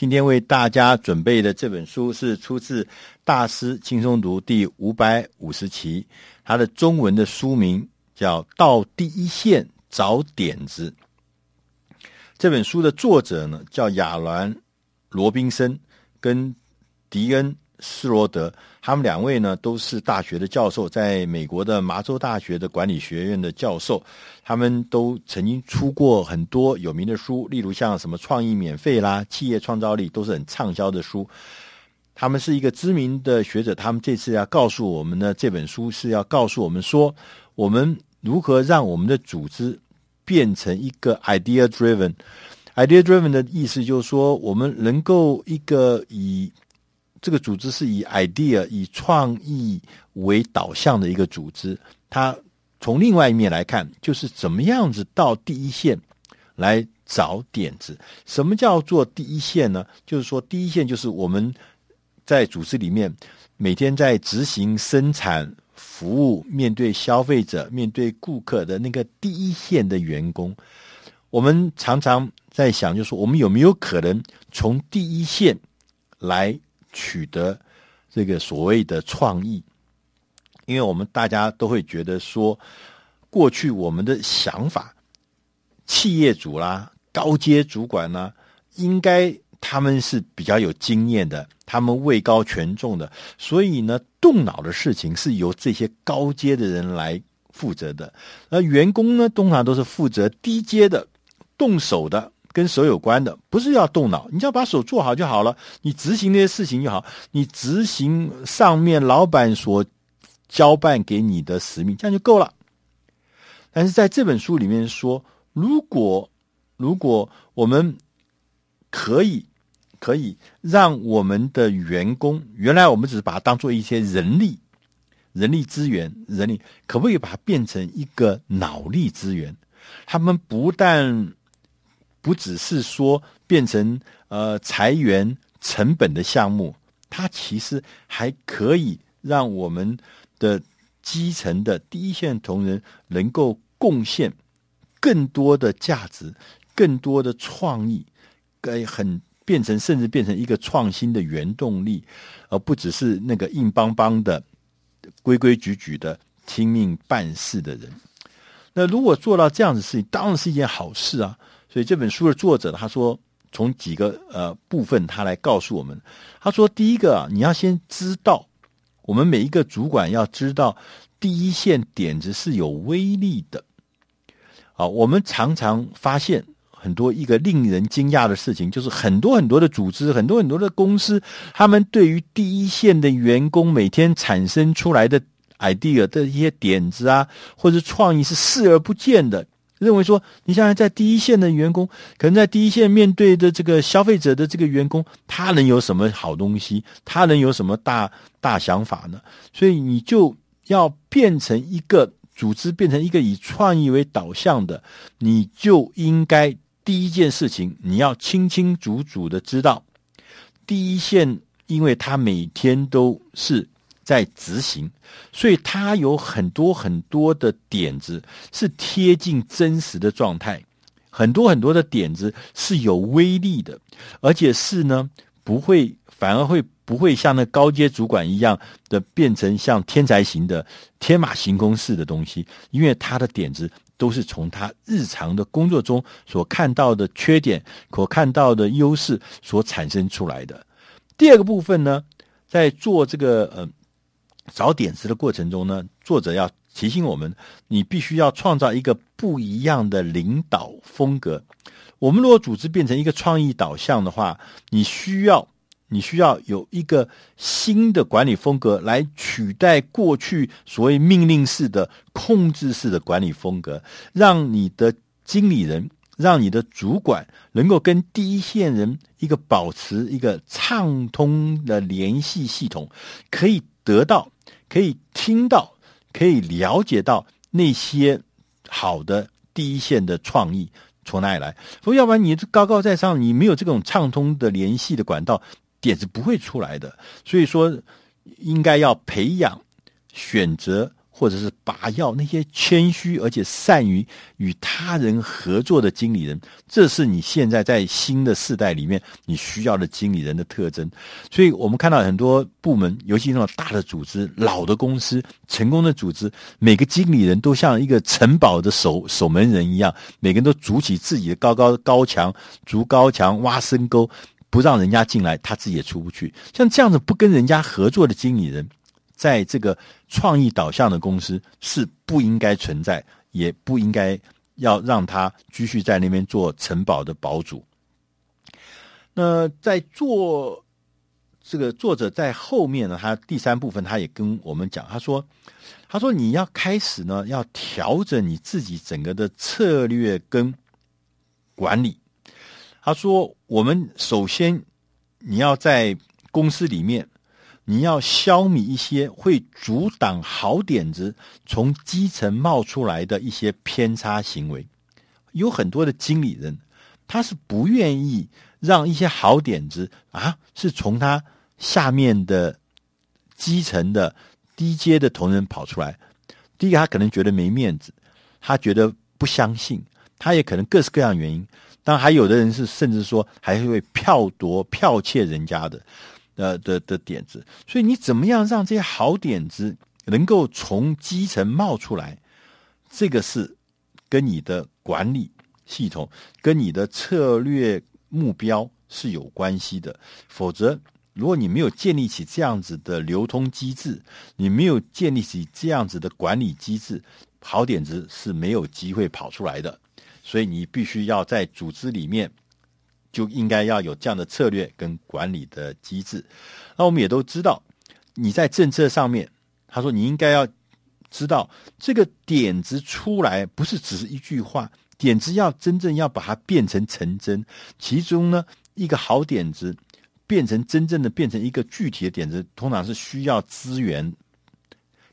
今天为大家准备的这本书是出自《大师轻松读》第五百五十期，它的中文的书名叫《到第一线找点子》。这本书的作者呢叫亚兰·罗宾森跟迪恩·斯罗德，他们两位呢都是大学的教授，在美国的麻州大学的管理学院的教授，他们都曾经出过很多有名的书，例如像什么《创意免费》啦，《企业创造力》都是很畅销的书。他们是一个知名的学者，他们这次要告诉我们呢，这本书是要告诉我们说，我们如何让我们的组织变成一个 idea driven。idea driven 的意思就是说，我们能够一个以这个组织是以 idea 以创意为导向的一个组织。它从另外一面来看，就是怎么样子到第一线来找点子。什么叫做第一线呢？就是说，第一线就是我们在组织里面每天在执行生产。服务面对消费者、面对顾客的那个第一线的员工，我们常常在想，就是说我们有没有可能从第一线来取得这个所谓的创意？因为我们大家都会觉得说，过去我们的想法，企业主啦、高阶主管啦，应该。他们是比较有经验的，他们位高权重的，所以呢，动脑的事情是由这些高阶的人来负责的。而员工呢，通常都是负责低阶的，动手的，跟手有关的，不是要动脑，你只要把手做好就好了，你执行那些事情就好，你执行上面老板所交办给你的使命，这样就够了。但是在这本书里面说，如果如果我们可以。可以让我们的员工，原来我们只是把它当做一些人力、人力资源、人力，可不可以把它变成一个脑力资源？他们不但不只是说变成呃裁员成本的项目，它其实还可以让我们的基层的第一线同仁能够贡献更多的价值、更多的创意，跟很。变成甚至变成一个创新的原动力，而不只是那个硬邦邦的、规规矩矩的听命办事的人。那如果做到这样子事情，当然是一件好事啊。所以这本书的作者他说，从几个呃部分他来告诉我们，他说第一个啊，你要先知道，我们每一个主管要知道第一线点子是有威力的。啊，我们常常发现。很多一个令人惊讶的事情，就是很多很多的组织，很多很多的公司，他们对于第一线的员工每天产生出来的 idea 的一些点子啊，或者创意是视而不见的，认为说，你想想在第一线的员工，可能在第一线面对的这个消费者的这个员工，他能有什么好东西？他能有什么大大想法呢？所以你就要变成一个组织，变成一个以创意为导向的，你就应该。第一件事情，你要清清楚楚的知道，第一线，因为他每天都是在执行，所以他有很多很多的点子是贴近真实的状态，很多很多的点子是有威力的，而且是呢，不会，反而会不会像那高阶主管一样的变成像天才型的天马行空式的东西，因为他的点子。都是从他日常的工作中所看到的缺点、所看到的优势所产生出来的。第二个部分呢，在做这个呃找点子的过程中呢，作者要提醒我们，你必须要创造一个不一样的领导风格。我们如果组织变成一个创意导向的话，你需要。你需要有一个新的管理风格来取代过去所谓命令式的、控制式的管理风格，让你的经理人、让你的主管能够跟第一线人一个保持一个畅通的联系系统，可以得到、可以听到、可以了解到那些好的第一线的创意从哪里来。说要不然你高高在上，你没有这种畅通的联系的管道。点是不会出来的，所以说应该要培养、选择或者是把药那些谦虚而且善于与他人合作的经理人，这是你现在在新的世代里面你需要的经理人的特征。所以我们看到很多部门，尤其那种大的组织、老的公司、成功的组织，每个经理人都像一个城堡的守守门人一样，每个人都筑起自己的高高高墙，筑高墙、挖深沟，不让人家进来，他自己也出不去。像这样子不跟人家合作的经理人。在这个创意导向的公司是不应该存在，也不应该要让他继续在那边做城堡的堡主。那在做这个作者在后面呢，他第三部分他也跟我们讲，他说：“他说你要开始呢，要调整你自己整个的策略跟管理。他说，我们首先你要在公司里面。”你要消弭一些会阻挡好点子从基层冒出来的一些偏差行为。有很多的经理人，他是不愿意让一些好点子啊，是从他下面的基层的低阶的同仁跑出来。第一个，他可能觉得没面子，他觉得不相信，他也可能各式各样原因。当然，还有的人是甚至说还会票夺、剽窃人家的。呃的的点子，所以你怎么样让这些好点子能够从基层冒出来？这个是跟你的管理系统、跟你的策略目标是有关系的。否则，如果你没有建立起这样子的流通机制，你没有建立起这样子的管理机制，好点子是没有机会跑出来的。所以，你必须要在组织里面。就应该要有这样的策略跟管理的机制。那我们也都知道，你在政策上面，他说你应该要知道这个点子出来不是只是一句话，点子要真正要把它变成成真。其中呢，一个好点子变成真正的变成一个具体的点子，通常是需要资源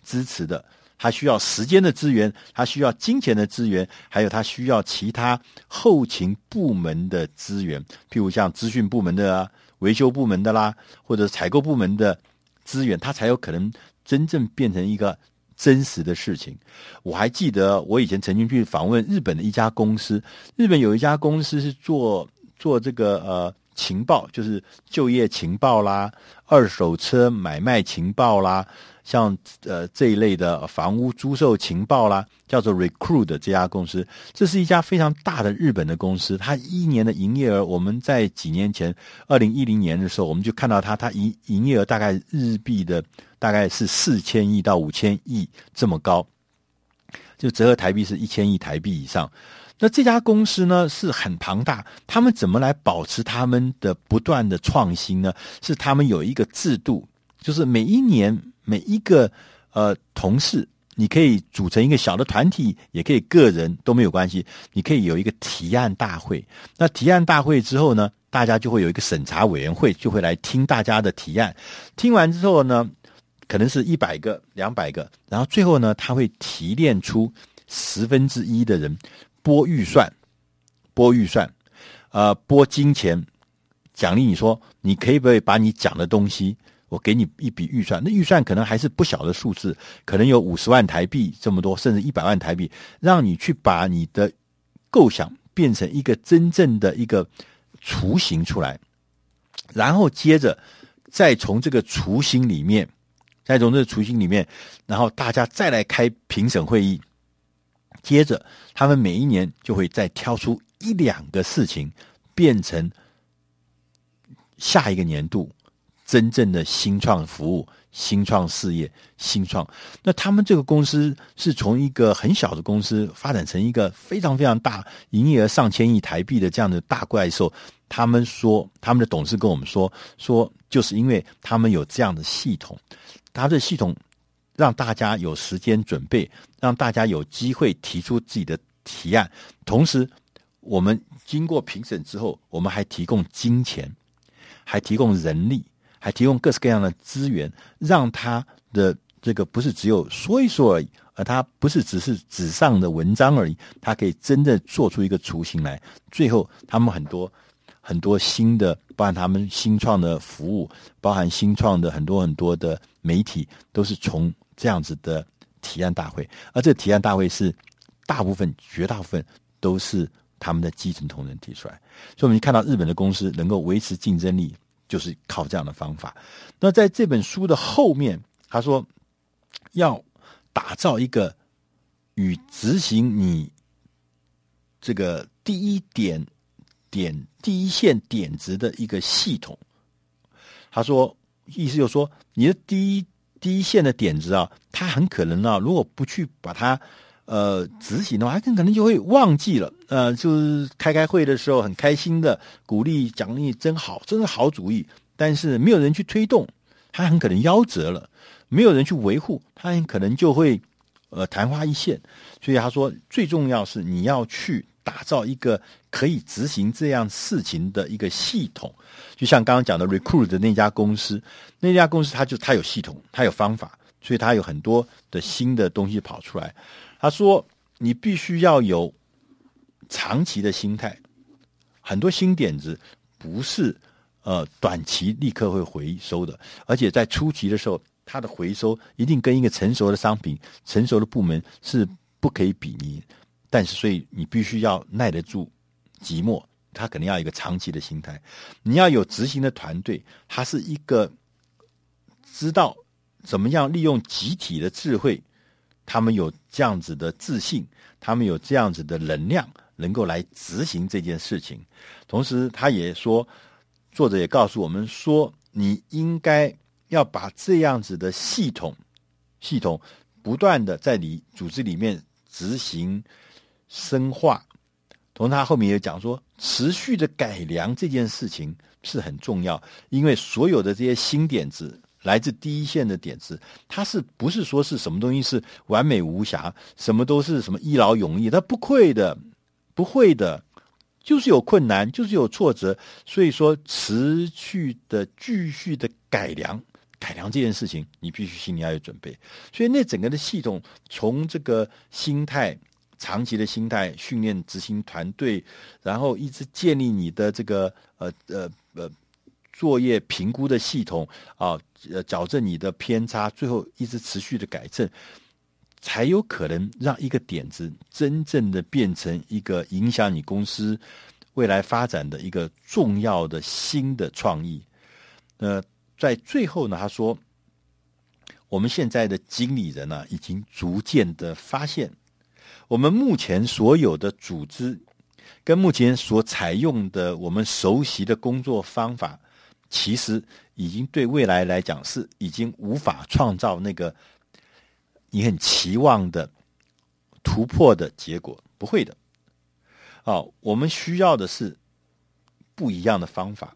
支持的。他需要时间的资源，他需要金钱的资源，还有他需要其他后勤部门的资源，譬如像资讯部门的啊、维修部门的啦，或者采购部门的资源，他才有可能真正变成一个真实的事情。我还记得我以前曾经去访问日本的一家公司，日本有一家公司是做做这个呃情报，就是就业情报啦、二手车买卖情报啦。像呃这一类的房屋租售情报啦，叫做 Recruit 这家公司，这是一家非常大的日本的公司。它一年的营业额，我们在几年前，二零一零年的时候，我们就看到它，它营营业额大概日币的大概是四千亿到五千亿这么高，就折合台币是一千亿台币以上。那这家公司呢是很庞大，他们怎么来保持他们的不断的创新呢？是他们有一个制度，就是每一年。每一个呃同事，你可以组成一个小的团体，也可以个人都没有关系。你可以有一个提案大会，那提案大会之后呢，大家就会有一个审查委员会，就会来听大家的提案。听完之后呢，可能是一百个、两百个，然后最后呢，他会提炼出十分之一的人拨预算，拨预算，呃，拨金钱奖励。你说，你可以不可以把你讲的东西？我给你一笔预算，那预算可能还是不小的数字，可能有五十万台币这么多，甚至一百万台币，让你去把你的构想变成一个真正的一个雏形出来，然后接着再从这个雏形里面，再从这个雏形里面，然后大家再来开评审会议，接着他们每一年就会再挑出一两个事情，变成下一个年度。真正的新创服务、新创事业、新创，那他们这个公司是从一个很小的公司发展成一个非常非常大、营业额上千亿台币的这样的大怪兽。他们说，他们的董事跟我们说，说就是因为他们有这样的系统，他的系统让大家有时间准备，让大家有机会提出自己的提案。同时，我们经过评审之后，我们还提供金钱，还提供人力。还提供各式各样的资源，让他的这个不是只有说一说而已，而他不是只是纸上的文章而已，他可以真的做出一个雏形来。最后，他们很多很多新的，包含他们新创的服务，包含新创的很多很多的媒体，都是从这样子的提案大会，而这提案大会是大部分、绝大部分都是他们的基层同仁提出来。所以，我们看到日本的公司能够维持竞争力，就是靠这样的方法。那在这本书的后面，他说要打造一个与执行你这个第一点点第一线点子的一个系统。他说，意思就是说，你的第一第一线的点子啊，他很可能啊，如果不去把它呃执行的话，他可能就会忘记了。呃，就是开开会的时候很开心的鼓励奖励，真好，真是好主意。但是没有人去推动，他很可能夭折了；没有人去维护，他很可能就会呃昙花一现。所以他说，最重要是你要去打造一个可以执行这样事情的一个系统。就像刚刚讲的 Recruit 的那家公司，那家公司他就他有系统，他有方法，所以他有很多的新的东西跑出来。他说，你必须要有长期的心态，很多新点子不是。呃，短期立刻会回收的，而且在初期的时候，它的回收一定跟一个成熟的商品、成熟的部门是不可以比拟。但是，所以你必须要耐得住寂寞，他肯定要一个长期的心态。你要有执行的团队，他是一个知道怎么样利用集体的智慧，他们有这样子的自信，他们有这样子的能量，能够来执行这件事情。同时，他也说。作者也告诉我们说，你应该要把这样子的系统，系统不断的在你组织里面执行深化。同时，他后面也讲说，持续的改良这件事情是很重要，因为所有的这些新点子，来自第一线的点子，它是不是说是什么东西是完美无瑕，什么都是什么一劳永逸？它不会的，不会的。就是有困难，就是有挫折，所以说持续的、继续的改良、改良这件事情，你必须心里要有准备。所以那整个的系统，从这个心态、长期的心态训练执行团队，然后一直建立你的这个呃呃呃作业评估的系统啊，呃矫正你的偏差，最后一直持续的改正。才有可能让一个点子真正的变成一个影响你公司未来发展的一个重要的新的创意。呃，在最后呢，他说，我们现在的经理人呢，已经逐渐的发现，我们目前所有的组织跟目前所采用的我们熟悉的工作方法，其实已经对未来来讲是已经无法创造那个。你很期望的突破的结果，不会的。哦，我们需要的是不一样的方法。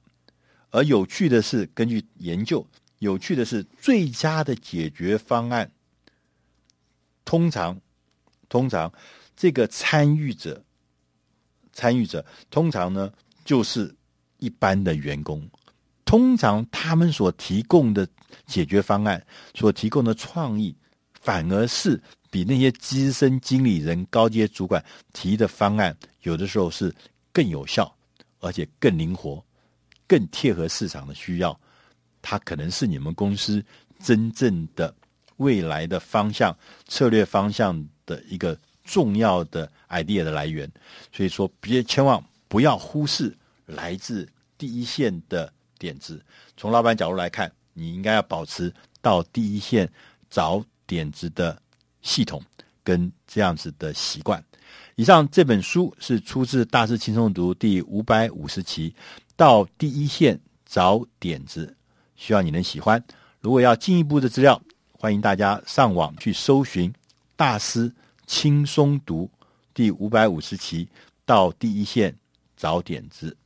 而有趣的是，根据研究，有趣的是最佳的解决方案，通常，通常这个参与者，参与者通常呢就是一般的员工，通常他们所提供的解决方案，所提供的创意。反而是比那些资深经理人、高阶主管提的方案，有的时候是更有效，而且更灵活、更贴合市场的需要。它可能是你们公司真正的未来的方向、策略方向的一个重要的 idea 的来源。所以说，别千万不要忽视来自第一线的点子。从老板角度来看，你应该要保持到第一线找。点子的系统跟这样子的习惯。以上这本书是出自《大师轻松读》第五百五十期，到第一线找点子，希望你能喜欢。如果要进一步的资料，欢迎大家上网去搜寻《大师轻松读》第五百五十期，到第一线找点子。